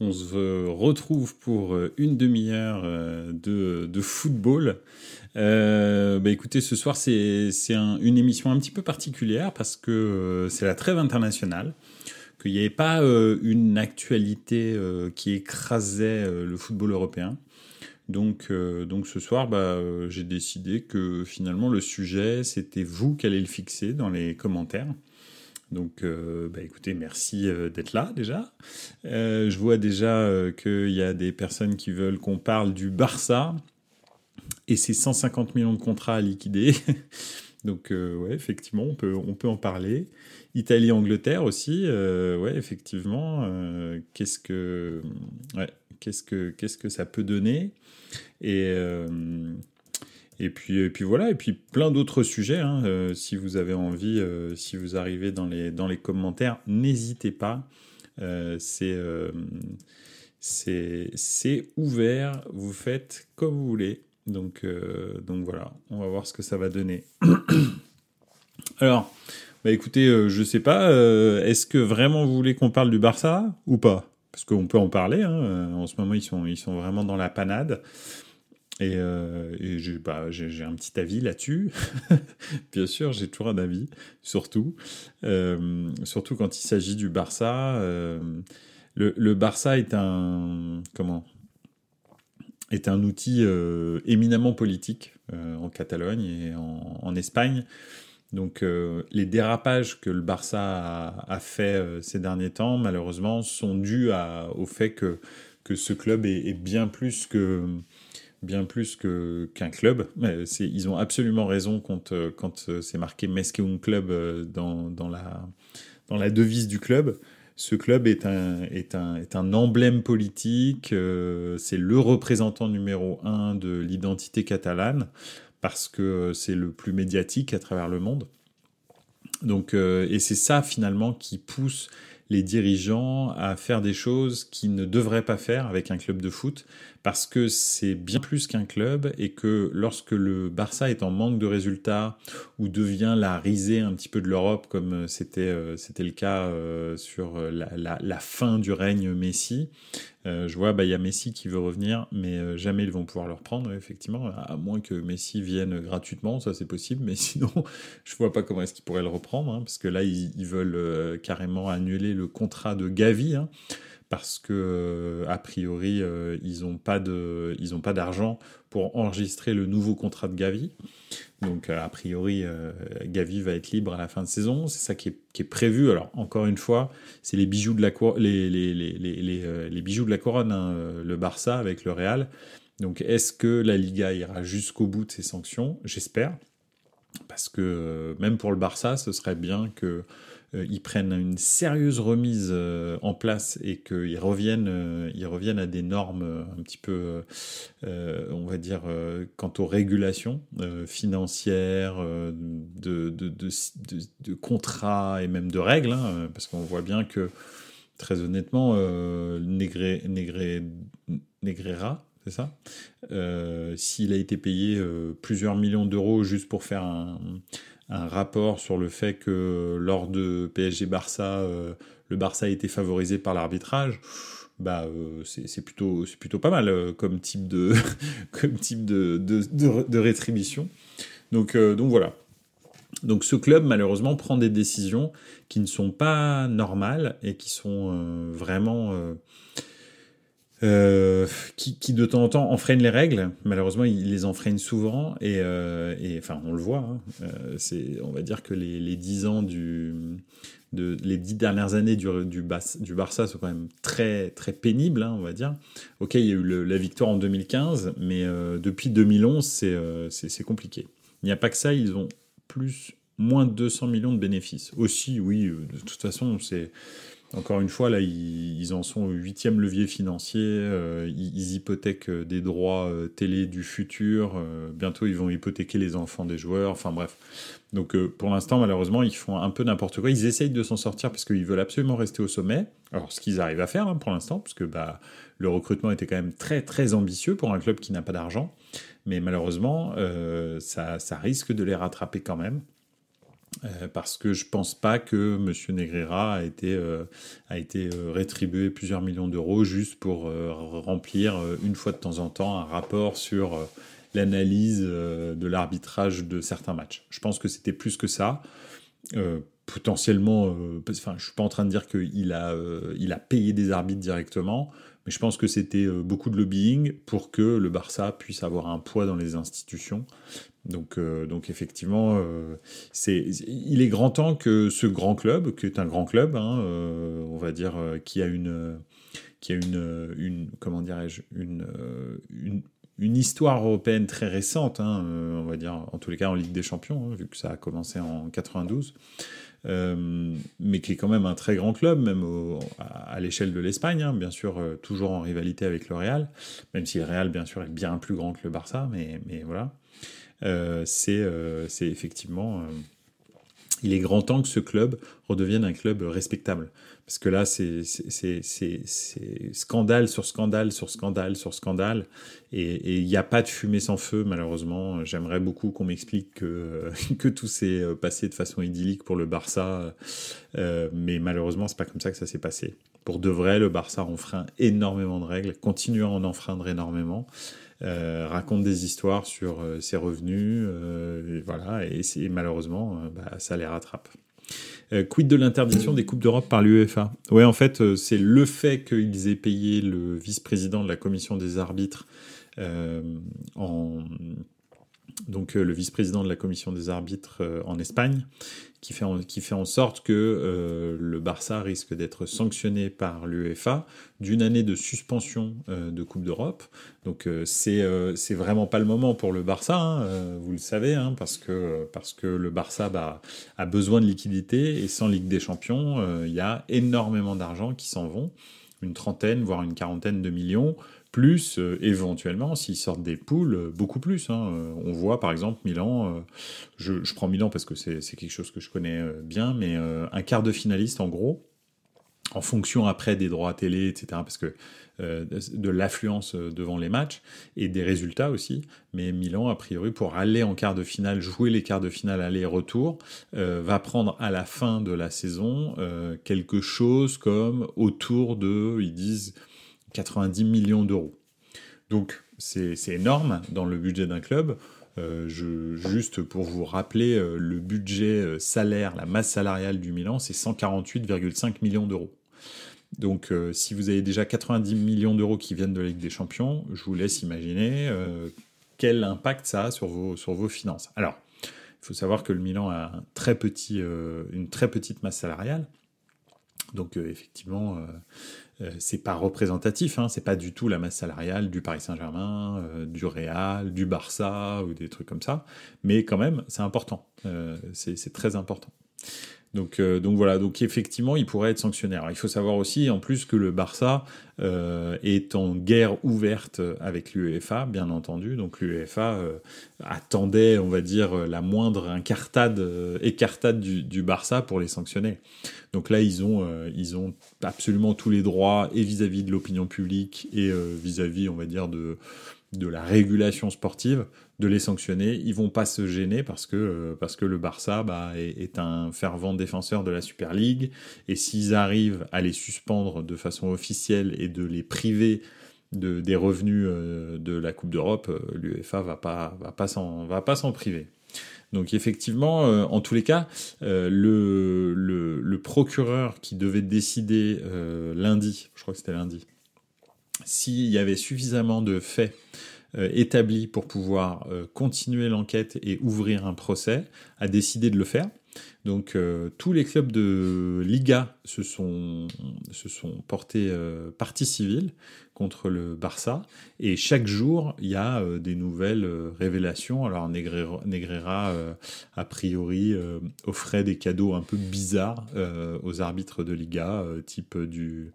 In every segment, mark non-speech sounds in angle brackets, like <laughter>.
on se retrouve pour une demi-heure euh, de, football. Euh, bah écoutez, ce soir c'est un, une émission un petit peu particulière parce que euh, c'est la trêve internationale, qu'il n'y avait pas euh, une actualité euh, qui écrasait euh, le football européen. Donc, donc ce soir, bah, j'ai décidé que finalement le sujet, c'était vous qui allez le fixer dans les commentaires. Donc, euh, bah, écoutez, merci euh, d'être là déjà. Euh, je vois déjà qu'il y a des personnes qui veulent qu'on parle du Barça et ses 150 millions de contrats à liquider. <laughs> Donc, ouais, effectivement, on peut, on peut en parler. Italie-Angleterre aussi, ouais, effectivement. qu'est-ce que, ouais, qu'est-ce que, qu'est-ce que ça peut donner? Et et puis, et puis voilà, et puis plein d'autres sujets. Hein. Euh, si vous avez envie, euh, si vous arrivez dans les, dans les commentaires, n'hésitez pas. Euh, c'est c'est ouvert, vous faites comme vous voulez. Donc, donc voilà, on va voir ce que ça va donner. <coughs> Alors, bah écoutez, je sais pas, est-ce que vraiment vous voulez qu'on parle du Barça ou pas? Parce qu'on peut en parler, hein. en ce moment ils sont, ils sont vraiment dans la panade. Et, euh, et j'ai bah, un petit avis là-dessus. <laughs> Bien sûr, j'ai toujours un avis, surtout. Euh, surtout quand il s'agit du Barça. Euh, le, Barça est un. Comment? Est un outil éminemment politique en Catalogne et en, Espagne. Donc les dérapages que le Barça a, a fait ces derniers temps, malheureusement, sont dus au fait que, que ce club est bien plus que bien plus qu'un club. Ils ont absolument raison quand, euh, quand euh, c'est marqué Meskeun Club euh, dans, dans, la, dans la devise du club. Ce club est un, est un, est un emblème politique, c'est le représentant numéro un de l'identité catalane, parce que c'est le plus médiatique à travers le monde. Donc, et c'est ça finalement qui pousse les dirigeants à faire des choses qu'ils ne devraient pas faire avec un club de foot, parce que c'est bien plus qu'un club et que lorsque le Barça est en manque de résultats ou devient la risée un petit peu de l'Europe, comme c'était euh, c'était le cas euh, sur la, fin du règne Messi, euh, je vois, bah, il y a Messi qui veut revenir, mais euh, jamais ils vont pouvoir le reprendre, effectivement, à moins que Messi vienne gratuitement, ça c'est possible, mais <laughs> sinon, je vois pas comment est-ce qu'ils pourraient le reprendre, hein, parce que là, ils, veulent euh, carrément annuler le contrat de Gavi, hein, parce que euh, a priori euh, ils n'ont pas de ils pas d'argent pour enregistrer le nouveau contrat de Gavi. Donc euh, a priori Gavi va être libre à la fin de saison, c'est ça qui est, qui est, prévu. Alors encore une fois, c'est les bijoux de la les, les, les, les, bijoux de la couronne hein, le Barça avec le Real. Donc est-ce que la Liga ira jusqu'au bout de ces sanctions? J'espère parce que même pour le Barça, ce serait bien que ils prennent une sérieuse remise euh, en place et qu'ils reviennent, euh, ils reviennent à des normes un petit peu, on va dire, quant aux régulations financières, de, de, contrats et même de règles, hein, parce qu'on voit bien que, très honnêtement, Négré, Négré, Négrera, c'est ça euh, S'il a été payé euh, plusieurs millions d'euros juste pour faire un, un, rapport sur le fait que lors de PSG Barça, euh, le Barça a été favorisé par l'arbitrage, bah euh, c'est plutôt c'est plutôt pas mal euh, comme type de <laughs> comme type de, de, rétribution. Donc donc voilà. Donc ce club malheureusement prend des décisions qui ne sont pas normales et qui sont vraiment euh, qui, qui, de temps en temps enfreignent les règles. Malheureusement, ils les enfreignent souvent et, euh, et enfin, on le voit. Hein. Euh, on va dire que les, les 10 ans du, de, les dix dernières années du, du, du Barça sont quand même très très pénibles, hein, on va dire. Ok, il y a eu le, la victoire en 2015, mais euh, depuis 2011, c'est, euh, compliqué. Il n'y a pas que ça, ils ont plus moins de 200 millions de bénéfices. Aussi, oui, de toute façon, c'est encore une fois, là, ils, en sont au huitième levier financier. Euh, ils, hypothèquent euh, des droits euh, télé du futur. bientôt, ils vont hypothéquer les enfants des joueurs. Enfin bref. Donc, pour l'instant, malheureusement, ils font un peu n'importe quoi. Ils essayent de s'en sortir parce qu'ils veulent absolument rester au sommet. Alors, ce qu'ils arrivent à faire hein, pour l'instant, parce que bah, le recrutement était quand même très très ambitieux pour un club qui n'a pas d'argent. Mais malheureusement, ça, ça risque de les rattraper quand même. Euh, parce que je pense pas que M. Negreira a été, euh, a été euh, rétribué plusieurs millions d'euros juste pour remplir une fois de temps en temps un rapport sur l'analyse de l'arbitrage de certains matchs. Je pense que c'était plus que ça. potentiellement, enfin, je suis pas en train de dire qu'il a, il a payé des arbitres directement, je pense que c'était beaucoup de lobbying pour que le Barça puisse avoir un poids dans les institutions donc, euh, donc effectivement, euh, c'est, il est grand temps que ce grand club, qui est un grand club, hein, euh, on va dire, qui a une, qui a une, une comment dirais-je, une, une, une, histoire européenne très récente, hein, on va dire, en tous les cas en Ligue des Champions, hein, vu que ça a commencé en 92. Mais qui est quand même un très grand club, même à, l'échelle de l'Espagne, bien sûr, toujours en rivalité avec le Real, même si le Real, bien sûr, est bien plus grand que le Barça, mais, mais voilà. Euh, euh, c'est effectivement... Euh, il est grand temps que ce club redevienne un club respectable. Parce que là, c'est scandale sur scandale sur scandale sur scandale. Et il n'y a pas de fumée sans feu, malheureusement. J'aimerais beaucoup qu'on m'explique que, <laughs> tout s'est passé de façon idyllique pour le Barça. mais malheureusement, c'est pas comme ça que ça s'est passé. Pour de vrai, le Barça enfreint énormément de règles, continue à en enfreindre énormément. Euh, raconte des histoires sur euh, ses revenus, euh, et voilà, et, malheureusement, bah, ça les rattrape. quid de l'interdiction des Coupes d'Europe par l'UEFA? Ouais, en fait, c'est le fait qu'ils aient payé le vice-président de la commission des arbitres en donc le vice-président de la commission des arbitres en Espagne, qui fait en, qui fait en sorte que euh, le Barça risque d'être sanctionné par l'UEFA d'une année de suspension euh, de Coupe d'Europe. Donc euh, c'est c'est vraiment pas le moment pour le Barça, hein, vous le savez, hein, parce que parce que le Barça bah, a besoin de liquidité et sans Ligue des Champions, il y a énormément d'argent qui s'en vont, une trentaine voire une quarantaine de millions plus euh, éventuellement s'ils sortent des poules, euh, beaucoup plus. Hein. Euh, on voit par exemple Milan, je, prends Milan parce que c'est quelque chose que je connais bien, mais un quart de finaliste en gros, en fonction après des droits à télé, etc., parce que de l'affluence devant les matchs et des résultats aussi. Mais Milan, a priori, pour aller en quart de finale, jouer les quarts de finale aller-retour, va prendre à la fin de la saison quelque chose comme autour de, ils disent, 90 millions d'euros. Donc c'est énorme dans le budget d'un club. Euh, juste pour vous rappeler, euh, le budget euh, salaire, la masse salariale du Milan, c'est 148,5 millions d'euros. Donc si vous avez déjà 90 millions d'euros qui viennent de la Ligue des Champions, je vous laisse imaginer quel impact ça a sur vos, sur vos finances. Alors, il faut savoir que le Milan a une très petite masse salariale. Donc effectivement, c'est pas représentatif, hein, c'est pas du tout la masse salariale du Paris Saint-Germain, euh, du Real, du Barça ou des trucs comme ça, mais quand même c'est important, euh, c'est très important. Donc, donc voilà, donc effectivement, il pourrait être sanctionné. il faut savoir aussi, en plus, que le Barça est en guerre ouverte avec l'UEFA, bien entendu. Donc l'UEFA attendait, on va dire, la moindre incartade, écartade du, du, Barça pour les sanctionner. Donc là, ils ont, euh, ils ont absolument tous les droits, et vis-à-vis de l'opinion publique, et euh, vis-à-vis, on va dire, de, de la régulation sportive, de les sanctionner. Ils vont pas se gêner parce que, euh, parce que le Barça bah, est, un fervent défenseur de la Super League, et s'ils arrivent à les suspendre de façon officielle et de les priver de, des revenus de la Coupe d'Europe, l'UEFA va pas, va pas s'en priver. Donc effectivement, euh, en tous les cas, euh, le, le, procureur qui devait décider euh, lundi, je crois que c'était lundi, s'il y avait suffisamment de faits établis pour pouvoir continuer l'enquête et ouvrir un procès, a décidé de le faire. Donc tous les clubs de Liga se sont, se sont portés partie civile contre le Barça. Et chaque jour, il y a euh, des nouvelles euh, révélations. Alors Negreira, euh, a priori, offrait des cadeaux un peu bizarres aux arbitres de Liga, type du,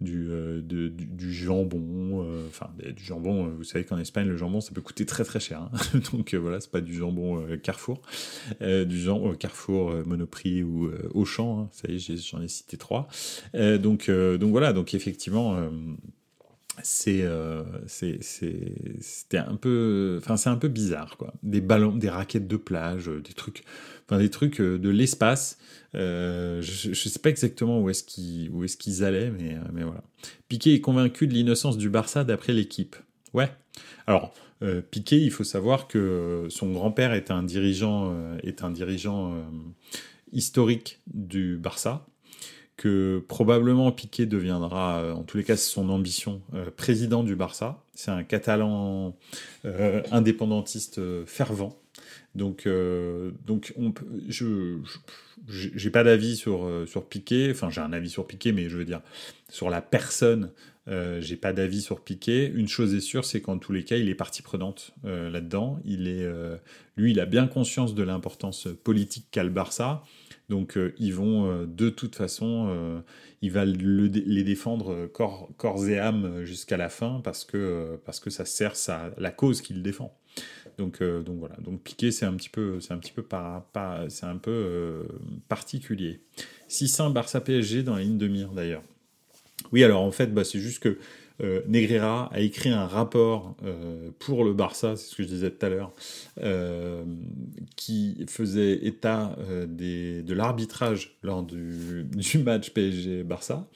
du, du, jambon. Enfin, du jambon, vous savez qu'en Espagne, le jambon, ça peut coûter très très cher. Hein. <laughs> Donc voilà, c'est pas du jambon Carrefour. du jambon Carrefour, Monoprix ou Auchan. Hein. Ça y est, j'en ai, cité trois. donc, donc voilà, donc effectivement c'est euh, c'était un peu enfin c'est un peu bizarre quoi. Des ballons des raquettes de plage euh, des trucs enfin des trucs euh, de l'espace. Je, je sais pas exactement où est-ce qu'ils où est-ce qu'ils allaient mais mais voilà. Piqué est convaincu de l'innocence du Barça d'après l'équipe. Ouais. Alors Piqué il faut savoir que son grand-père est un dirigeant est un dirigeant historique du Barça que probablement Piqué deviendra, euh, en tous les cas c'est son ambition, euh, président du Barça. C'est un Catalan euh, indépendantiste fervent. Donc, donc on je j'ai pas d'avis sur sur Piqué. Enfin, j'ai un avis sur Piqué, mais je veux dire sur la personne, j'ai pas d'avis sur Piqué. Une chose est sûre, c'est qu'en tous les cas, il est partie prenante là-dedans. Il est, lui, il a bien conscience de l'importance politique qu'a le Barça. Donc euh, ils vont euh, de toute façon, euh, il va les défendre corps, corps et âme jusqu'à la fin parce que, parce que ça sert sa, la cause qu'il défend. Donc, donc voilà. Donc Piqué, c'est un petit peu, c'est un petit peu c'est un peu particulier. 600 Barça PSG dans la ligne de mire d'ailleurs. Oui, alors en fait, bah, c'est juste que euh, Negreira a écrit un rapport euh, pour le Barça, c'est ce que je disais tout à l'heure, euh, qui faisait état de l'arbitrage lors du, <laughs> match PSG-Barça,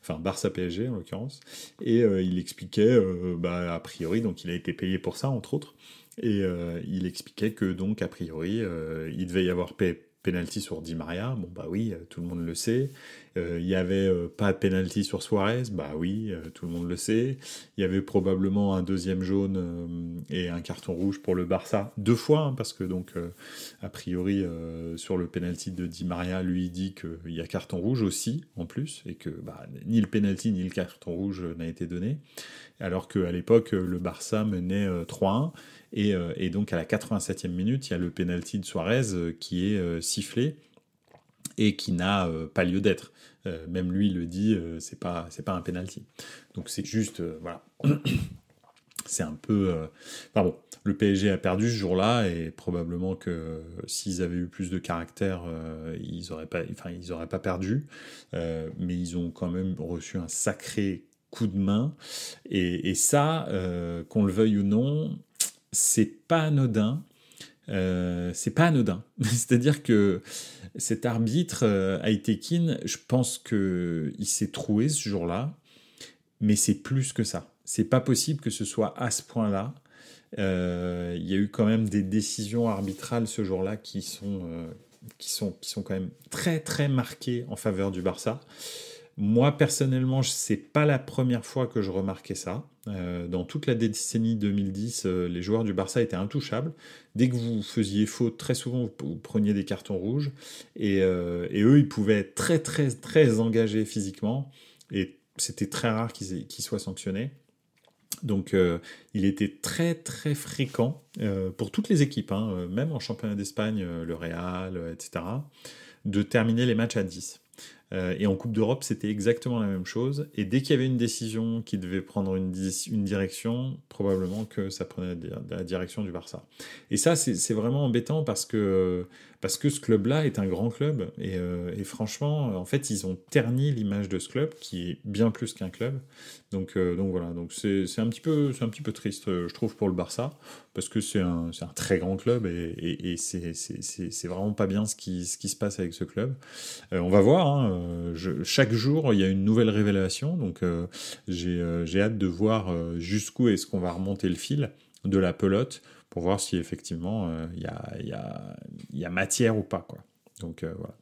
enfin Barça-PSG en l'occurrence, et il expliquait, bah, a priori, donc il a été payé pour ça, entre autres, et il expliquait que donc, a priori, il devait y avoir penalty sur Di Maria, bon bah oui, tout le monde le sait. Euh, il n'y avait euh, pas de penalty sur Suarez, bah oui, euh, tout le monde le sait. Il y avait probablement un deuxième jaune et un carton rouge pour le Barça, deux fois, hein, parce que donc, a priori, sur le penalty de Di Maria, lui dit qu'il y a carton rouge aussi, en plus, et que bah, ni le penalty ni le carton rouge n'a été donné. Alors qu'à l'époque, le Barça menait 3-1. Et, et, donc à la 87e minute, il y a le penalty de Suarez qui est sifflé et qui n'a pas lieu d'être. Euh, même lui le dit, euh, c'est pas pas un penalty. Donc c'est juste euh, voilà. <coughs> c'est un peu. Enfin bon, le PSG a perdu ce jour-là et probablement que s'ils avaient eu plus de caractère, ils auraient pas, enfin ils auraient pas perdu, mais ils ont quand même reçu un sacré coup de main et ça, qu'on le veuille ou non, c'est pas anodin. c'est pas anodin. <laughs> C'est-à-dire que cet arbitre, euh, je pense qu'il s'est troué ce jour-là, mais c'est plus que ça. C'est pas possible que ce soit à ce point-là. Euh, il y a eu quand même des décisions arbitrales ce jour-là qui sont, euh, qui, sont, qui sont quand même très très marquées en faveur du Barça. Moi, personnellement, c'est pas la première fois que je remarquais ça. Euh, dans toute la décennie 2010, euh, les joueurs du Barça étaient intouchables. Dès que vous faisiez faute, très souvent, vous, preniez des cartons rouges. Euh, et, eux, ils pouvaient être très, très, très engagés physiquement. Et c'était très rare qu'ils soient sanctionnés. Donc, il était très, très fréquent pour toutes les équipes, hein, même en championnat d'Espagne, le Real, etc., de terminer les matchs à 10. Euh, et en Coupe d'Europe, c'était exactement la même chose. Et dès qu'il y avait une décision qui devait prendre une, une direction, probablement que ça prenait la direction du Barça. Et ça, c'est vraiment embêtant parce que parce que ce club-là est un grand club et, euh, et, franchement, en fait, ils ont terni l'image de ce club qui est bien plus qu'un club. Donc, euh, donc voilà, donc c'est un petit peu, un petit peu triste, euh, je trouve, pour le Barça parce que c'est un, un, très grand club et, et, et c'est vraiment pas bien ce qui, ce qui se passe avec ce club. on va voir. Hein, chaque jour, il y a une nouvelle révélation, donc j'ai hâte de voir jusqu'où est-ce qu'on va remonter le fil de la pelote pour voir si effectivement euh, il y, a, y, a, matière ou pas. Quoi. Donc euh, voilà.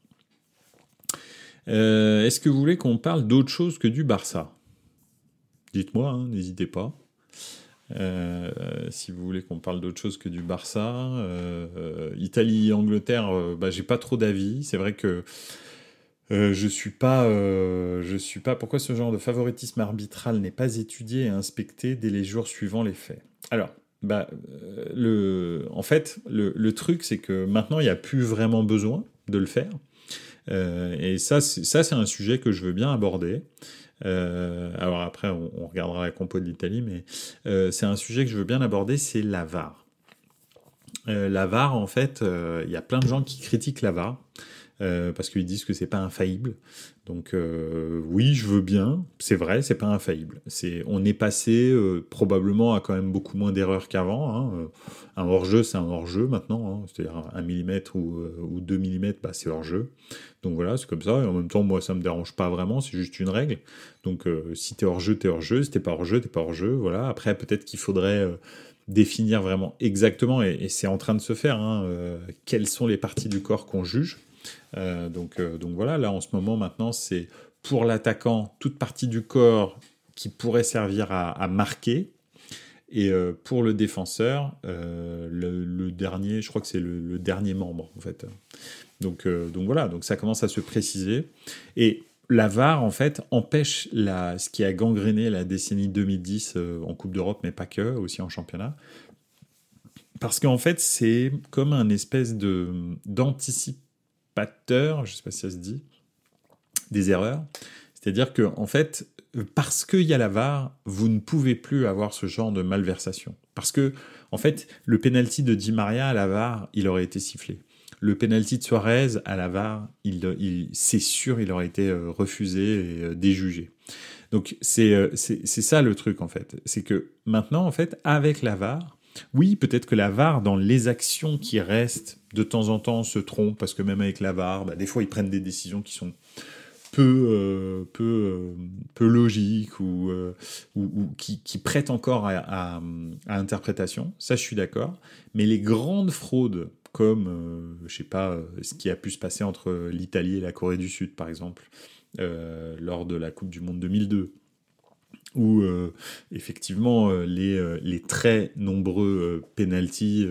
Euh, est-ce que vous voulez qu'on parle d'autre chose que du Barça? Dites-moi, hein, n'hésitez pas. si vous voulez qu'on parle d'autre chose que du Barça. Italie, Angleterre, bah, j'ai pas trop d'avis. C'est vrai que je suis pas, je suis pas. Pourquoi ce genre de favoritisme arbitral n'est pas étudié et inspecté dès les jours suivant les faits? Alors, bah, le, en fait, le, le truc, c'est que maintenant, il n'y a plus vraiment besoin de le faire. Euh, et ça, c'est un sujet que je veux bien aborder. Euh, alors après, on, regardera la compo de l'Italie, mais euh, c'est un sujet que je veux bien aborder, c'est la VAR. la VAR, en fait, il y a plein de gens qui critiquent la VAR. parce qu'ils disent que c'est pas infaillible. Donc oui, je veux bien. C'est vrai, c'est pas infaillible. C'est, on est passé probablement à quand même beaucoup moins d'erreurs qu'avant. Hein. Un hors-jeu, c'est un hors-jeu maintenant. Hein. C'est-à-dire un millimètre ou, ou 2 mm, bah, c'est hors-jeu. Donc voilà, c'est comme ça. Et en même temps, moi, ça me dérange pas vraiment, c'est juste une règle. Donc euh, si t'es hors jeu, t'es hors jeu. Si t'es pas hors jeu, t'es pas hors jeu. Voilà. Après, peut-être qu'il faudrait euh, définir vraiment exactement, et, c'est en train de se faire, hein, euh, quelles sont les parties du corps qu'on juge. donc, donc voilà, là en ce moment, maintenant, c'est pour l'attaquant toute partie du corps qui pourrait servir à, marquer. Et pour le défenseur, le, dernier, je crois que c'est le, le, dernier membre en fait. Donc, euh, donc voilà, donc ça commence à se préciser. Et la VAR, en fait, empêche la, ce qui a gangréné la décennie 2010 euh, en Coupe d'Europe, mais pas que, aussi en championnat. Parce qu'en fait, c'est comme un espèce de d'anticipateur, je ne sais pas si ça se dit, des erreurs. C'est-à-dire que, en fait, parce qu'il y a la VAR, vous ne pouvez plus avoir ce genre de malversation. Parce que, en fait, le penalty de Di Maria à la VAR, il aurait été sifflé. Le penalty de Suarez à la VAR, il, c'est sûr, il aurait été euh, refusé et euh, déjugé. Donc euh, c'est ça le truc en fait, c'est que maintenant en fait avec la VAR, oui peut-être que la VAR dans les actions qui restent de temps en temps se trompe parce que même avec la VAR, bah, des fois ils prennent des décisions qui sont peu, peu, peu logiques ou, ou, qui, qui, prêtent encore à, à, interprétation. Ça, je suis d'accord. Mais les grandes fraudes comme, euh, je sais pas, euh, ce qui a pu se passer entre l'Italie et la Corée du Sud, par exemple, euh, lors de la Coupe du Monde 2002 où effectivement les, les, très nombreux penalties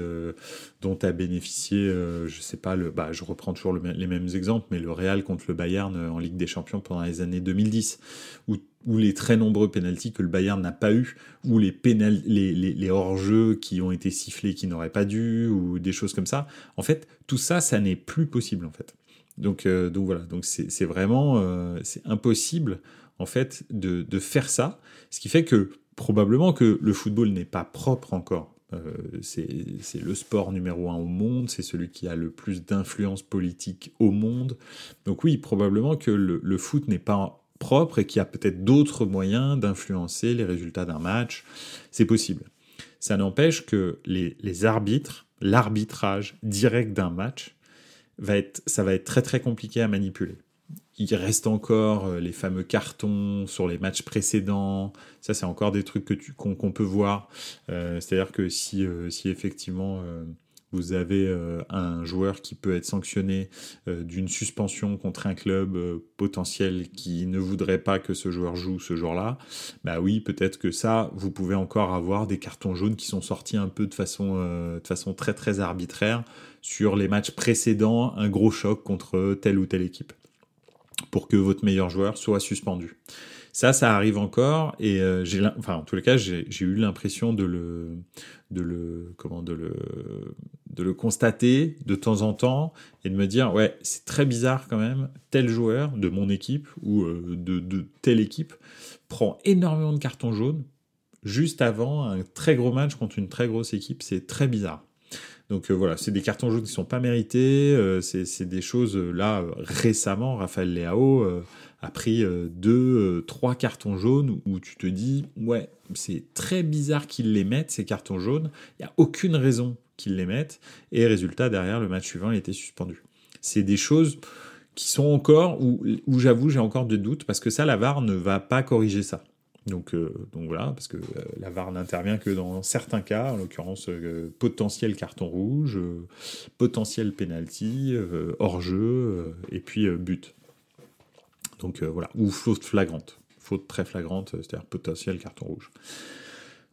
dont a bénéficié, je sais pas, le, bah, je reprends toujours les mêmes exemples, mais le Real contre le Bayern en Ligue des Champions pendant les années 2010, où ou les très nombreux pénalties que le Bayern n'a pas eu, ou les, les, les, hors-jeux qui ont été sifflés qui n'auraient pas dû, ou des choses comme ça. En fait, tout ça, ça n'est plus possible en fait. Donc, euh, donc voilà, donc c'est vraiment euh, c'est impossible en fait de, faire ça, ce qui fait que probablement que le football n'est pas propre encore. Euh, c'est le sport numéro un au monde, c'est celui qui a le plus d'influence politique au monde. Donc oui, probablement que le, foot n'est pas propre et qui a peut-être d'autres moyens d'influencer les résultats d'un match. C'est possible. Ça n'empêche que les, arbitres, l'arbitrage direct d'un match, va être, ça va être très très compliqué à manipuler. Il reste encore euh, les fameux cartons sur les matchs précédents. Ça, c'est encore des trucs que qu'on peut voir. Euh, c'est-à-dire que si, euh, si effectivement vous avez un joueur qui peut être sanctionné d'une suspension contre un club potentiel qui ne voudrait pas que ce joueur joue ce jour-là, bah oui, peut-être que ça, vous pouvez encore avoir des cartons jaunes qui sont sortis un peu de façon, de façon très très arbitraire sur les matchs précédents, un gros choc contre telle ou telle équipe, pour que votre meilleur joueur soit suspendu. Ça, ça arrive encore et j'ai, enfin, en tous les cas, j'ai eu l'impression de le, de le, comment, de le, de le constater de temps en temps et de me dire ouais c'est très bizarre quand même tel joueur de mon équipe ou euh, de, telle équipe prend énormément de cartons jaunes juste avant un très gros match contre une très grosse équipe c'est très bizarre donc euh, voilà c'est des cartons jaunes qui sont pas mérités euh, c'est des choses là récemment Raphaël Leao a pris deux trois cartons jaunes où tu te dis ouais c'est très bizarre qu'ils les mettent ces cartons jaunes il n'y a aucune raison qu'ils les mettent. Et résultat, derrière, le match suivant, il était suspendu. C'est des choses qui sont encore, où, où j'avoue, j'ai encore de doutes, parce que ça, la VAR ne va pas corriger ça. Donc, euh, donc voilà, parce que euh, la VAR n'intervient que dans certains cas, en l'occurrence euh, potentiel carton rouge, potentiel penalty, hors-jeu, et puis but. Donc voilà, ou faute flagrante, faute très flagrante, c'est-à-dire potentiel carton rouge.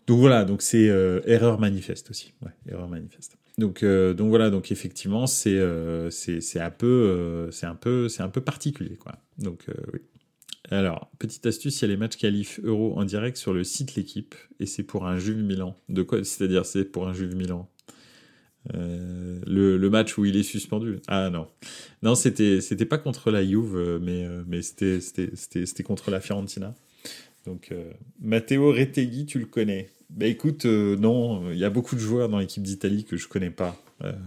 donc voilà, donc c'est erreur manifeste aussi. Erreur manifeste. Donc, donc voilà, donc effectivement, c'est c'est un peu c'est un peu c'est un peu particulier quoi. Donc oui. Alors, petite astuce, il y a les matchs qualif Euro en direct sur le site L'équipe, et c'est pour un Juve Milan. De quoi C'est-à-dire, c'est pour un Juve Milan euh, le, match où il est suspendu. Ah non, non, c'était pas contre la Juve, mais euh, c'était contre la Fiorentina. Donc euh, Matteo Retegui, tu le connais Bah écoute, non, il y a beaucoup de joueurs dans l'équipe d'Italie que je connais pas.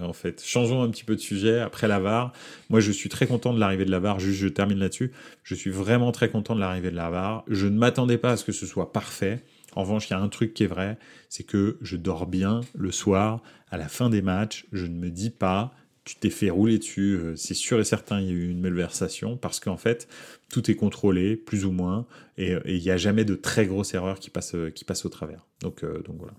En fait, changeons un petit peu de sujet. Après la VAR, moi je suis très content de l'arrivée de la VAR. Juste, je termine là-dessus. Je suis vraiment très content de l'arrivée de la VAR. Je ne m'attendais pas à ce que ce soit parfait. En revanche, il y a un truc qui est vrai, c'est que je dors bien le soir, à la fin des matchs, je ne me dis pas, tu t'es fait rouler dessus, euh, c'est sûr et certain, il y a eu une malversation, parce qu'en fait, tout est contrôlé, plus ou moins, et il n'y a jamais de très grosses erreurs qui passent, qui au travers. Euh, donc voilà.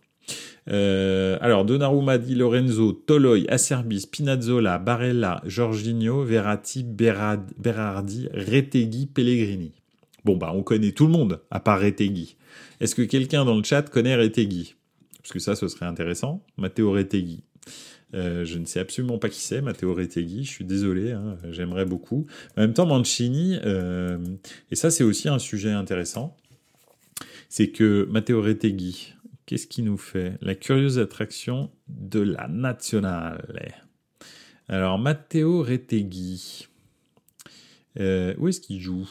Euh, alors, Donnarumma, Di Lorenzo, Toloi, Acerbi, Spinazzola, Barella, Jorginho, Verratti, Berardi, Retegui, Pellegrini. Bon, bah, on connaît tout le monde, à part Retegui. Est-ce que quelqu'un dans le chat connaît Retegui? Parce que ça, ce serait intéressant. Matteo Retegui. Euh, je ne sais absolument pas qui c'est, Matteo Retegui. Je suis désolé, hein, j'aimerais beaucoup. En même temps, Mancini, euh, et ça, c'est aussi un sujet intéressant, c'est que Matteo Retegui, qu'est-ce qu'il nous fait La curieuse attraction de la nationale? Alors, Matteo Retegui, euh, où est-ce qu'il joue?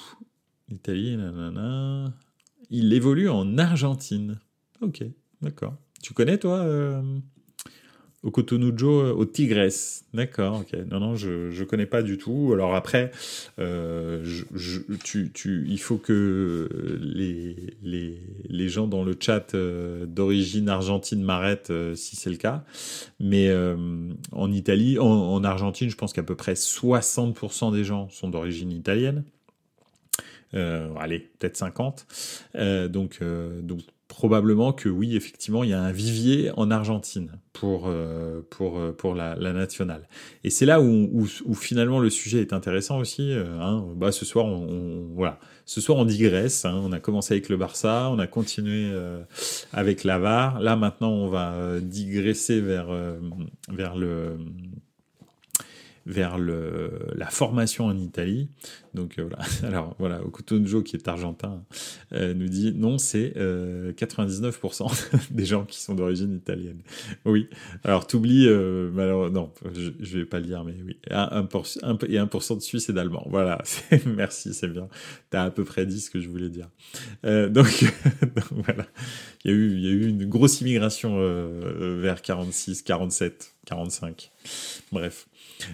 Italie, nanana. Il évolue en Argentine. Ok, d'accord. Tu connais, toi, euh, au Cotonou euh, au Tigres D'accord, ok. Non, non, je ne connais pas du tout. Alors après, euh, il faut que les, gens dans le chat euh, d'origine argentine m'arrêtent si c'est le cas. Mais en Italie, en, en Argentine, je pense qu'à peu près 60% des gens sont d'origine italienne. Allez, peut-être 50. Euh, donc, donc probablement que oui, effectivement, il y a un vivier en Argentine pour, pour, pour la, nationale. Et c'est là où, où, finalement le sujet est intéressant aussi. Hein. Bah, ce soir, on, voilà. Ce soir, on digresse. Hein. On a commencé avec le Barça, on a continué avec la VAR. Là, maintenant, on va digresser vers, vers le vers le, la formation en Italie. Donc euh, voilà. <laughs> Alors voilà, Okutonjo qui est argentin euh, nous dit non, c'est 99% euh, <laughs> des gens qui sont d'origine italienne. Oui. Alors t'oublies, alors non, je, vais pas le dire, mais oui, 1%, 1, et 1% de Suisse et d'Allemand. Voilà. <laughs> Merci, c'est bien. T'as à peu près dit ce que je voulais dire. donc, voilà, il y a eu, il y a eu une grosse immigration vers 46, 47, 45. Bref.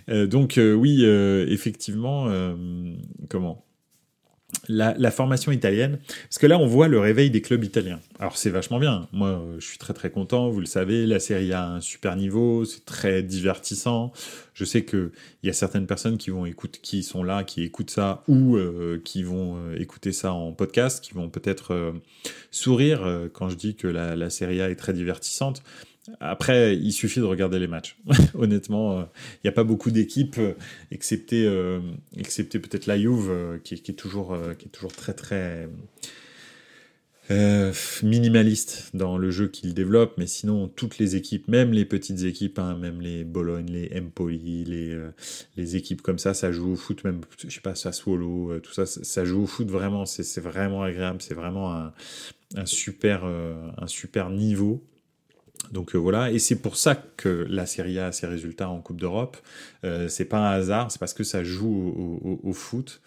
Euh, donc euh, oui, euh, effectivement, comment? La, formation italienne, parce que là on voit le réveil des clubs italiens. Alors c'est vachement bien. Moi, je suis très très content. Vous le savez, la série a un super niveau, c'est très divertissant. Je sais que il y a certaines personnes qui vont écouter, qui sont là, qui écoutent ça ou qui vont écouter ça en podcast, qui vont peut-être sourire quand je dis que la, la série A est très divertissante. Après, il suffit de regarder les matchs. <laughs> Honnêtement, il euh, n'y a pas beaucoup d'équipes, euh, excepté, euh, excepté peut-être la Juve, qui, est toujours, qui est toujours très très minimaliste dans le jeu qu'il développe. Mais sinon, toutes les équipes, même les petites équipes, hein, même les Bologne, les Empoli, les, les équipes comme ça, ça joue au foot, même, je sais pas, Sassuolo, tout ça, ça joue au foot vraiment. C'est vraiment agréable. C'est vraiment un, un super, un super niveau. Donc euh, voilà, et c'est pour ça que la Serie A a ses résultats en Coupe d'Europe. Euh, c'est pas un hasard, c'est parce que ça joue au, foot.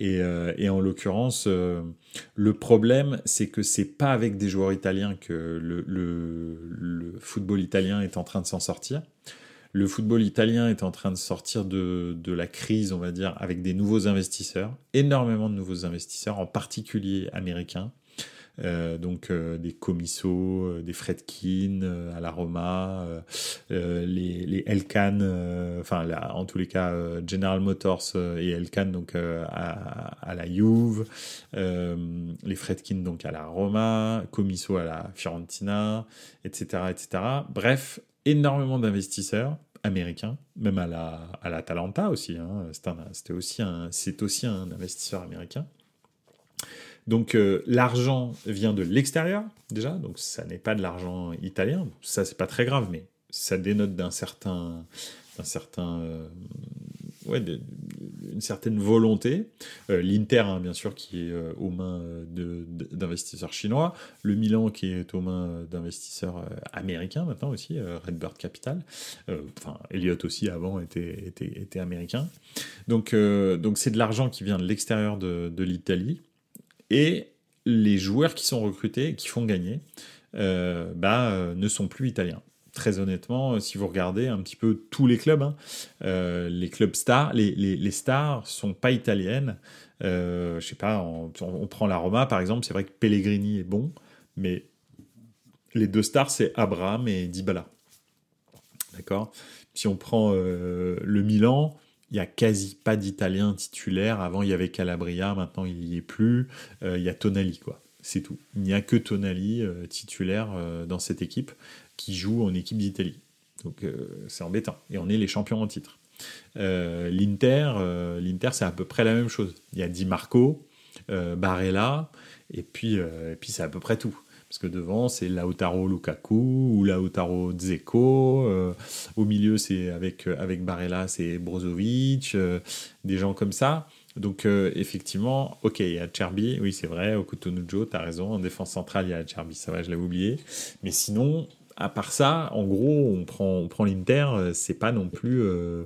Euh, et, en l'occurrence, le problème, c'est que c'est pas avec des joueurs italiens que le, football italien est en train de s'en sortir. Le football italien est en train de sortir de, la crise, on va dire, avec des nouveaux investisseurs, énormément de nouveaux investisseurs, en particulier américains. Euh, donc euh, des Comiso, euh, des Fredkin à la Roma, les, les Elkan, enfin en tous les cas General Motors et Elkan donc à, la Juve, les Fredkin donc à la Roma, Comiso à la Fiorentina, etc., etc. Bref, énormément d'investisseurs américains, même à la, à la Talenta aussi. Hein. C'était aussi un, c'est aussi un investisseur américain. Donc l'argent vient de l'extérieur déjà, donc ça n'est pas de l'argent italien. Ça c'est pas très grave, mais ça dénote d'un certain, d'un certain ouais, une certaine volonté. Euh, L'Inter, hein, bien sûr, qui est euh, aux mains euh, d'investisseurs chinois. Le Milan, qui est aux mains d'investisseurs américains maintenant aussi, Redbird Capital. Enfin, Elliott aussi, avant, était, était, était américain. Donc, donc c'est de l'argent qui vient de l'extérieur de, de l'Italie. Et les joueurs qui sont recrutés, qui font gagner, bah, ne sont plus italiens très honnêtement, euh, si vous regardez un petit peu tous les clubs, hein, euh, les clubs stars, les, les, les, stars sont pas italiennes. Euh, je sais pas, on, prend la Roma par exemple, c'est vrai que Pellegrini est bon, mais les deux stars c'est Abraham et Dybala. D'accord? Si on prend euh, le Milan, il n'y a quasi pas d'Italiens titulaires. Avant, il y avait Calabria, maintenant il n'y est plus. il y a Tonali, quoi. C'est tout. Il n'y a que Tonali titulaire dans cette équipe qui joue en équipe d'Italie. Donc euh, c'est embêtant. Et on est les champions en titre. Euh, L'Inter, euh, l'Inter c'est à peu près la même chose. Il y a Di Marco, Barella, et puis, et puis c'est à peu près tout. Parce que devant, c'est Lautaro Lukaku ou Lautaro Dzeko. au milieu, c'est avec, avec Barella, c'est Brozovic, des gens comme ça. Donc, effectivement, ok, il y a Cherby, oui, c'est vrai, Okutonujo, t'as raison, en défense centrale, il y a Cherby, ça va, je l'avais oublié. Mais sinon, à part ça, en gros, on prend, on prend l'Inter, euh, c'est pas non plus euh,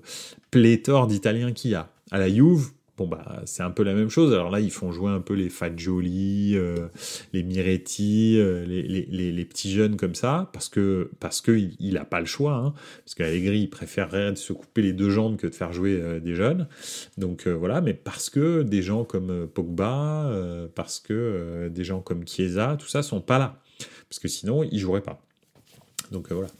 pléthore d'Italiens qu'il y a. À la Juve, bon bah c'est un peu la même chose. Alors là, ils font jouer un peu les Fagioli, euh, les Miretti, les, les, les, petits jeunes comme ça, parce que parce que il, a pas le choix. Hein, parce qu'Allegri il préférerait se couper les deux jambes que de faire jouer des jeunes. Donc voilà, mais parce que des gens comme Pogba, parce que des gens comme Chiesa, tout ça sont pas là, parce que sinon ils joueraient pas. Donc euh, voilà.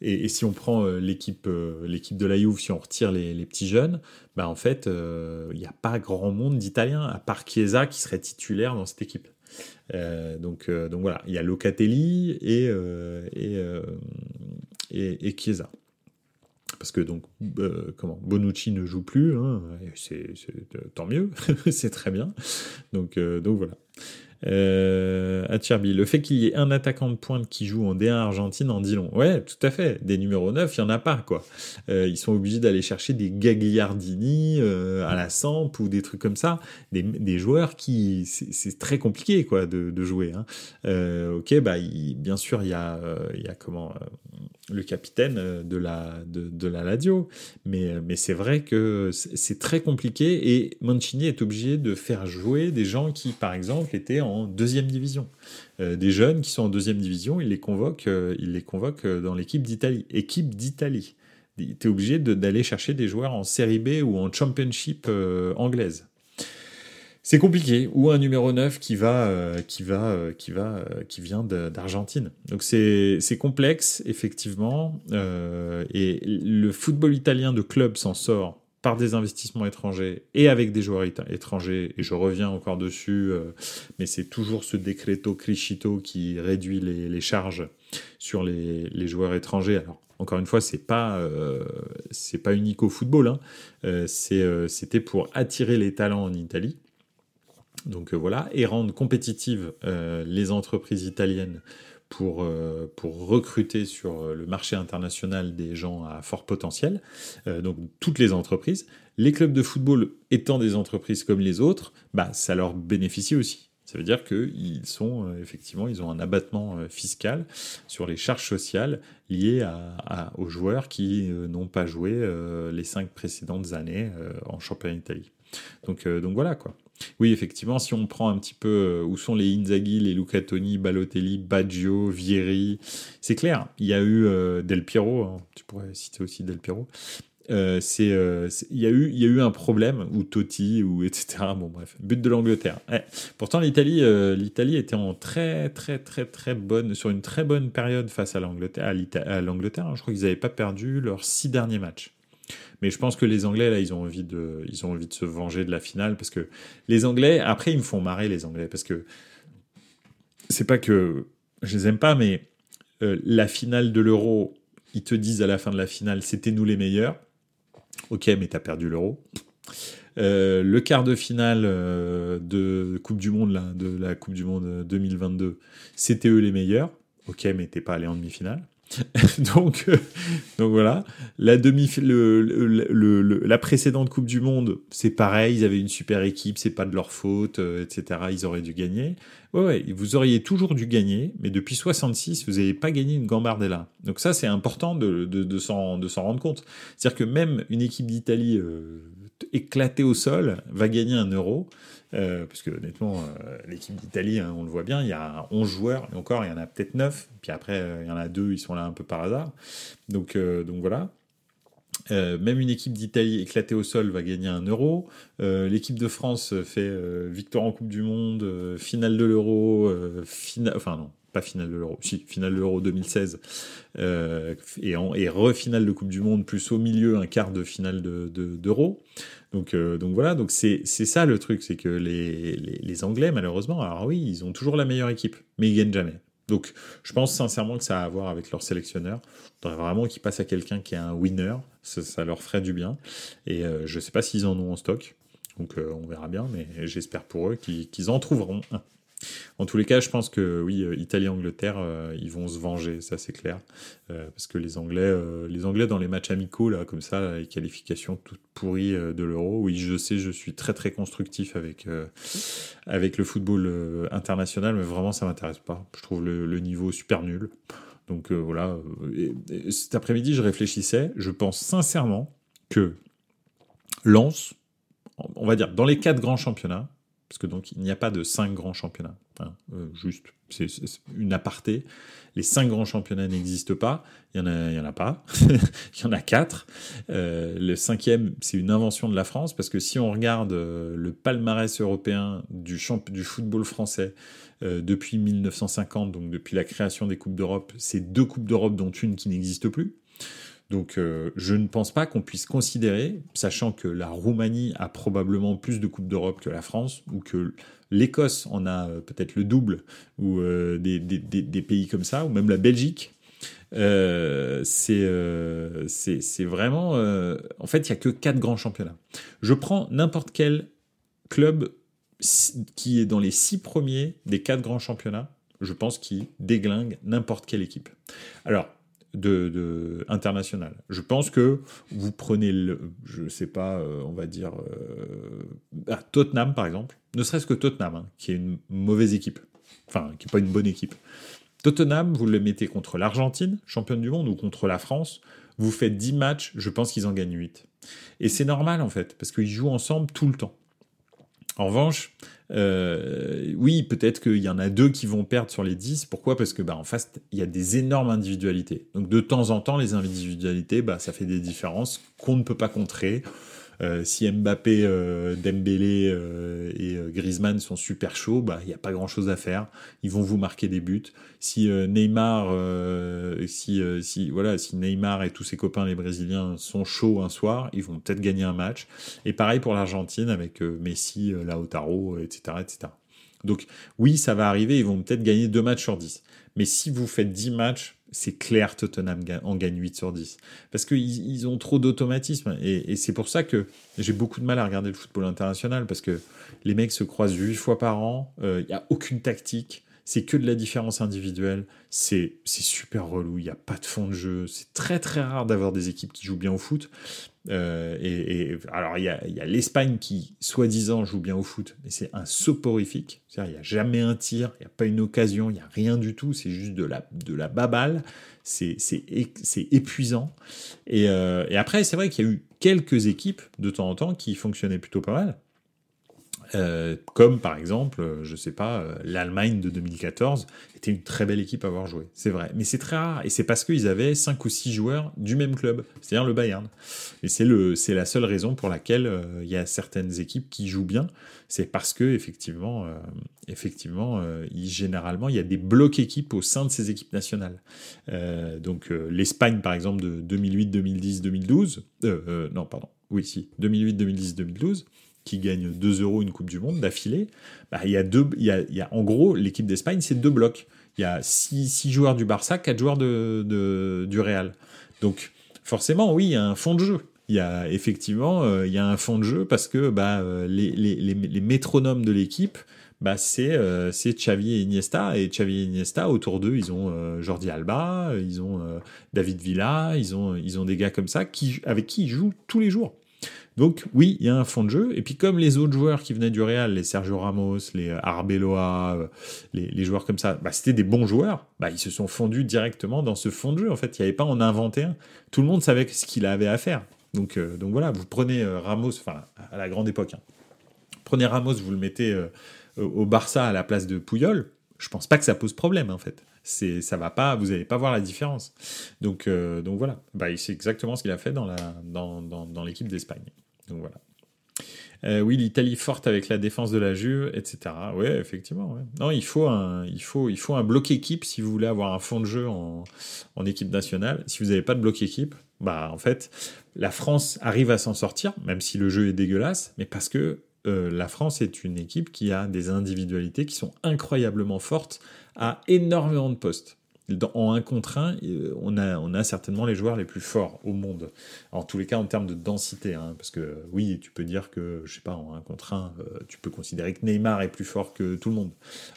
Et, si on prend euh, l'équipe euh, l'équipe de la Juve, si on retire les, petits jeunes, bah en fait, il n'y a pas grand monde d'Italiens, à part Chiesa qui serait titulaire dans cette équipe. donc, donc voilà, il y a Locatelli et, et, et, Chiesa. Parce que donc, comment, Bonucci ne joue plus, hein, c'est tant mieux, <laughs> c'est très bien. Donc, donc voilà. Euh, à Cherby, le fait qu'il y ait un attaquant de pointe qui joue en D1 Argentine en dit long. Ouais, tout à fait. Des numéros 9, il n'y en a pas, quoi. Euh, ils sont obligés d'aller chercher des Gagliardini euh, à la Samp ou des trucs comme ça. Des, des joueurs qui. C'est très compliqué, quoi, de, de jouer. Hein. Euh, ok, bah, bien sûr, il y a, euh, il y a comment le capitaine euh, de la, de, de la Ladio. Mais, euh, mais c'est vrai que c'est très compliqué et Mancini est obligé de faire jouer des gens qui, par exemple, étaient en deuxième division. Euh, des jeunes qui sont en deuxième division, il les convoque, il les convoque dans l'équipe d'Italie. Équipe d'Italie. Tu es obligé d'aller chercher des joueurs en série B ou en championship anglaise c'est compliqué. Ou un numéro 9 qui va, euh, qui va, euh, qui va, euh, qui vient d'Argentine. Donc c'est complexe effectivement. et le football italien de club s'en sort par des investissements étrangers et avec des joueurs étrangers. Et je reviens encore dessus, mais c'est toujours ce decreto crescito qui réduit les, charges sur les, les, joueurs étrangers. Alors encore une fois, c'est pas c'est pas unique au football. Hein. C'était pour attirer les talents en Italie. Donc euh, voilà, et rendre compétitives euh, les entreprises italiennes pour, euh, pour recruter sur le marché international des gens à fort potentiel, donc toutes les entreprises. Les clubs de football étant des entreprises comme les autres, bah, ça leur bénéficie aussi. Ça veut dire qu'ils sont effectivement, ils ont un abattement fiscal sur les charges sociales liées aux joueurs qui n'ont pas joué les cinq précédentes années en championnat d'Italie. Donc, donc voilà quoi. Oui, effectivement, si on prend un petit peu euh, où sont les Inzaghi, les Luca Toni, Balotelli, Baggio, Vieri, c'est clair. Il y a eu euh, Del Piero, hein, tu pourrais citer aussi Del Piero. Euh, c'est, il y a eu, il y a eu un problème ou Totti ou etc. Bon bref, but de l'Angleterre. Eh, pourtant l'Italie, l'Italie était en très très très très bonne, sur une très bonne période face à l'Angleterre. À l'Angleterre, hein. je crois qu'ils n'avaient pas perdu leurs six derniers matchs. Mais je pense que les Anglais, là, ils ont envie de, ils ont envie de se venger de la finale parce que les Anglais, après, ils me font marrer, les Anglais, parce que c'est pas que je les aime pas, mais euh, la finale de l'Euro, ils te disent à la fin de la finale, c'était nous les meilleurs. Ok, mais t'as perdu l'Euro. le quart de finale de Coupe du Monde, là, de la Coupe du Monde 2022, c'était eux les meilleurs. Ok, mais n'étaient pas allés en demi-finale. <laughs> donc, euh, donc voilà. La, demi, le, le, la précédente Coupe du Monde, c'est pareil, ils avaient une super équipe, c'est pas de leur faute, euh, etc. Ils auraient dû gagner. Ouais, ouais, vous auriez toujours dû gagner, mais depuis 66, vous n'avez pas gagné une Gambardella. Donc ça, c'est important de, de, de s'en rendre compte. C'est-à-dire que même une équipe d'Italie euh, éclatée au sol va gagner un euro. Euh, parce que honnêtement, euh, l'équipe d'Italie, hein, on le voit bien, il y a 11 joueurs, et encore, il y en a peut-être 9, puis après, euh, il y en a deux, ils sont là un peu par hasard. Donc, donc voilà. même une équipe d'Italie éclatée au sol va gagner un euro. L'équipe de France fait victoire en Coupe du Monde, finale de l'euro, enfin non, pas finale de l'Euro, finale de l'Euro 2016, et, en, et re-finale de Coupe du Monde, plus au milieu un quart de finale d'Euro. De, donc, euh, donc voilà, donc c'est ça le truc, c'est que les, Anglais, malheureusement, alors oui, ils ont toujours la meilleure équipe, mais ils gagnent jamais. Donc je pense sincèrement que ça a à voir avec leur sélectionneur. Il faudrait vraiment qu'ils passent à quelqu'un qui est un winner, ça, leur ferait du bien. Et euh, je ne sais pas s'ils en ont en stock, donc euh, on verra bien, mais j'espère pour eux qu'ils en trouveront un. En tous les cas, je pense que oui, euh, Italie-Angleterre, euh, ils vont se venger, ça c'est clair. Euh, parce que les Anglais, les Anglais dans les matchs amicaux, là, comme ça, les qualifications toutes pourries de l'Euro, oui, je sais, je suis très très constructif avec, avec le football international, mais vraiment ça m'intéresse pas. Je trouve le, niveau super nul. Donc voilà, cet après-midi, je réfléchissais, je pense sincèrement que Lens, on va dire, dans les quatre grands championnats, parce que donc il n'y a pas de cinq grands championnats. Hein, euh, juste, c'est une aparté. Les cinq grands championnats n'existent pas. Il y en a, il y en a pas. <laughs> il y en a quatre. Euh, le cinquième, c'est une invention de la France parce que si on regarde euh, le palmarès européen du, du football français depuis 1950, donc depuis la création des coupes d'Europe, c'est deux coupes d'Europe dont une qui n'existe plus. Donc euh, je ne pense pas qu'on puisse considérer, sachant que la Roumanie a probablement plus de Coupes d'Europe que la France, ou que l'Écosse en a euh, peut-être le double, ou euh, des, pays comme ça, ou même la Belgique. c'est vraiment... en fait, il n'y a que quatre grands championnats. Je prends n'importe quel club qui est dans les six premiers des quatre grands championnats, je pense qu'il déglingue n'importe quelle équipe. Alors, de, international. Je pense que vous prenez, le, je sais pas, euh, on va dire euh, ah, Tottenham par exemple, ne serait-ce que Tottenham, hein, qui est une mauvaise équipe, enfin qui n'est pas une bonne équipe. Tottenham, vous le mettez contre l'Argentine, championne du monde, ou contre la France, vous faites 10 matchs, je pense qu'ils en gagnent 8. Et c'est normal en fait, parce qu'ils jouent ensemble tout le temps. En revanche, euh, oui, peut-être qu'il y en a deux qui vont perdre sur les 10. Pourquoi? Parce que bah, en face, il y a des énormes individualités. Donc de temps en temps, les individualités, bah, ça fait des différences qu'on ne peut pas contrer. Euh, si Mbappé, euh, Dembélé euh, et Griezmann sont super chauds, bah il n'y a pas grand chose à faire. Ils vont vous marquer des buts. Si Neymar, si voilà, si Neymar et tous ses copains les Brésiliens sont chauds un soir, ils vont peut-être gagner un match. Et pareil pour l'Argentine avec Messi, Lautaro, etc., etc. Donc oui, ça va arriver. Ils vont peut-être gagner deux matchs sur 10. Mais si vous faites 10 matchs, c'est clair, Tottenham en gagne 8 sur 10. Parce qu'ils ils ont trop d'automatisme. Et, c'est pour ça que j'ai beaucoup de mal à regarder le football international, parce que les mecs se croisent 8 fois par an, il euh, n'y a aucune tactique, c'est que de la différence individuelle, c'est super relou, il n'y a pas de fond de jeu, c'est très très rare d'avoir des équipes qui jouent bien au foot. Euh, et, alors, il y a, l'Espagne qui, soi-disant, joue bien au foot, mais c'est un soporifique. Il n'y a jamais un tir, il n'y a pas une occasion, il n'y a rien du tout. C'est juste de la, de la baballe. C'est épuisant. Et, euh, et après, c'est vrai qu'il y a eu quelques équipes de temps en temps qui fonctionnaient plutôt pas mal. Euh, comme par exemple, euh, je sais pas, euh, l'Allemagne de 2014 était une très belle équipe à avoir joué, c'est vrai. Mais c'est très rare, et c'est parce qu'ils avaient 5 ou 6 joueurs du même club, c'est-à-dire le Bayern. Et c'est, le, c'est la seule raison pour laquelle il y a certaines équipes qui jouent bien, c'est parce que effectivement, effectivement généralement, il y a des blocs équipes au sein de ces équipes nationales. donc l'Espagne, par exemple, de 2008, 2010, 2012, non, pardon, oui, si, 2008, 2010, 2012, qui gagne 2 euros une Coupe du Monde d'affilée, bah, il, y a deux, il, y a, il y a en gros, l'équipe d'Espagne, c'est deux blocs. Il y a 6 joueurs du Barça, 4 joueurs de, du Real. Donc, forcément, oui, il y a un fond de jeu. il y a effectivement il y a un fond de jeu parce que bah, les, les, les, métronomes de l'équipe, bah, c'est c'est Xavi et Iniesta. Et Xavi et Iniesta, autour d'eux, ils ont Jordi Alba, ils ont David Villa, ils ont, ils ont des gars comme ça qui, avec qui ils jouent tous les jours. Donc oui, il y a un fond de jeu. Et puis comme les autres joueurs qui venaient du Real, les Sergio Ramos, les Arbeloa, euh, les, joueurs comme ça, bah, c'était des bons joueurs. Bah, ils se sont fondus directement dans ce fond de jeu. En fait, il n'y avait pas en inventer un. Tout le monde savait ce qu'il avait à faire. Donc, euh, donc voilà, vous prenez euh, Ramos, enfin à la grande époque. Hein. Prenez Ramos, vous le mettez au Barça à la place de Pouyol. Je pense pas que ça pose problème en fait c'est ça va pas vous n'allez pas voir la différence donc donc voilà bah, c'est exactement ce qu'il a fait dans la dans, dans l'équipe d'Espagne donc voilà. Euh, oui, l'Italie forte avec la défense de la Juve, etc. Oui, effectivement. Non, il faut, un, bloc équipe si vous voulez avoir un fond de jeu en, équipe nationale. Si vous n'avez pas de bloc équipe, bah en fait, la France arrive à s'en sortir, même si le jeu est dégueulasse, mais parce que euh, la France est une équipe qui a des individualités qui sont incroyablement fortes à énormément de postes en un contre un, euh, on a, certainement les joueurs les plus forts au monde. En tous les cas, en termes de densité. Hein, parce que oui, tu peux dire que, je sais pas, en un contre un, euh, tu peux considérer que Neymar est plus fort que tout le monde.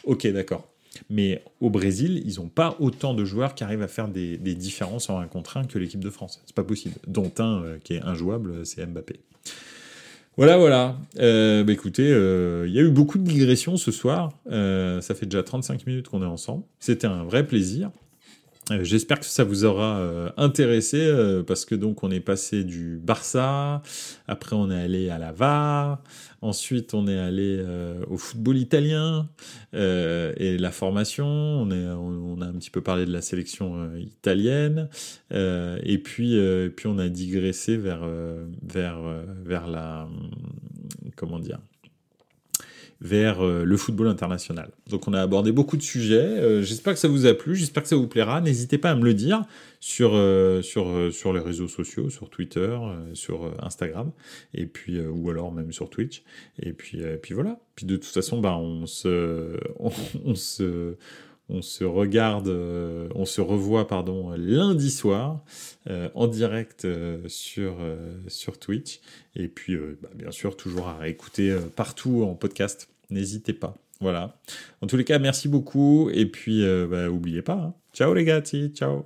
Ok, d'accord. Mais au Brésil, ils n'ont pas autant de joueurs qui arrivent à faire des, différences en un contre un que l'équipe de France. C'est pas possible. Dont un euh, qui est injouable, c'est Mbappé. Voilà, voilà. bah écoutez, il y a eu beaucoup de digressions ce soir. ça fait déjà 35 minutes qu'on est ensemble. C'était un vrai plaisir. Euh, j'espère que ça vous aura euh, intéressé euh, parce que donc on est passé du Barça, après on est allé à la VAR, ensuite on est allé au football italien et la formation, on, est, on, a un petit peu parlé de la sélection italienne et puis puis on a digressé vers vers vers la comment dire vers euh, le football international. Donc on a abordé beaucoup de sujets. Euh, j'espère que ça vous a plu, j'espère que ça vous plaira. N'hésitez pas à me le dire sur, euh, sur, sur les réseaux sociaux, sur Twitter, sur Instagram, et puis ou alors même sur Twitch. Et puis, puis voilà. De toute façon, bah, on se, <laughs> on, se on se regarde, on se revoit pardon lundi soir en direct sur sur Twitch et puis bah, bien sûr toujours à écouter partout en podcast n'hésitez pas. Voilà. En tous les cas, merci beaucoup. Et puis, euh, bah, oubliez pas. Hein. Ciao les gars, ciao.